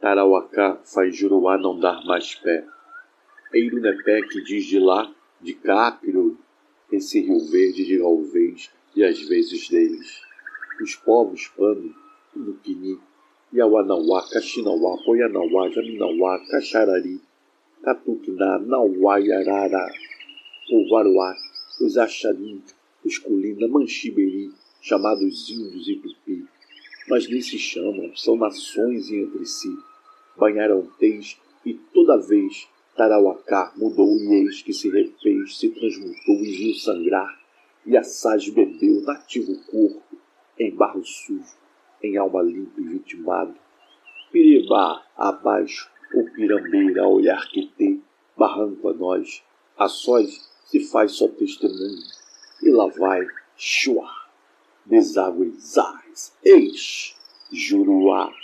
Tarauacá faz Juruá não dar mais pé. Eirunepé que diz de lá, de Cápiro, esse rio verde de galvez e às vezes deles. Os povos Pano, Nupini, Iauanauá, Caxinauá, Poianauá, Jaminauá, Caxarari, Catuquiná, Nauá, Yarará, Povaruá, os Axarim, os Culina, Manchiberi, chamados índios e tupi, mas nem se chamam, são nações entre si. Banharam tez e toda vez Tarauacá mudou e eis que se refez, se transmutou em rio sangrar, e assaz bebeu nativo corpo, em barro sujo, em alma limpa e vitimado. Piribá abaixo, o pirambeira olhar que tem, barranco a nós, a sós se faz só testemunho, e lá vai, chua, deságua zás, eis, Juruá.